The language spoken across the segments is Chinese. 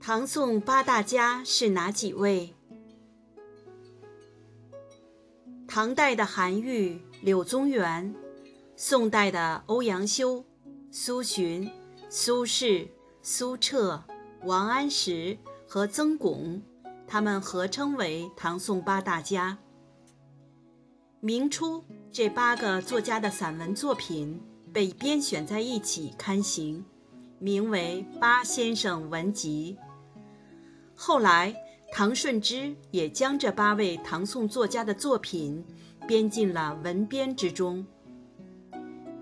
唐宋八大家是哪几位？唐代的韩愈、柳宗元，宋代的欧阳修、苏洵、苏轼、苏辙、王安石和曾巩，他们合称为唐宋八大家。明初，这八个作家的散文作品被编选在一起刊行，名为《八先生文集》。后来，唐顺之也将这八位唐宋作家的作品编进了文编之中。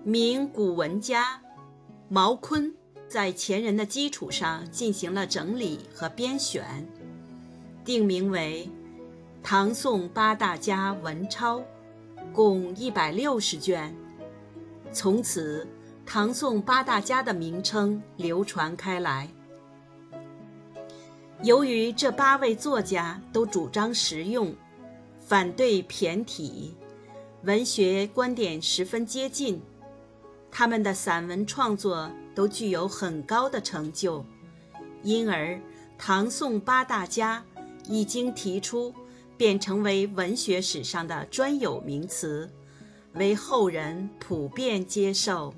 明古文家毛坤在前人的基础上进行了整理和编选，定名为《唐宋八大家文钞》，共一百六十卷。从此，唐宋八大家的名称流传开来。由于这八位作家都主张实用，反对骈体，文学观点十分接近，他们的散文创作都具有很高的成就，因而唐宋八大家一经提出，便成为文学史上的专有名词，为后人普遍接受。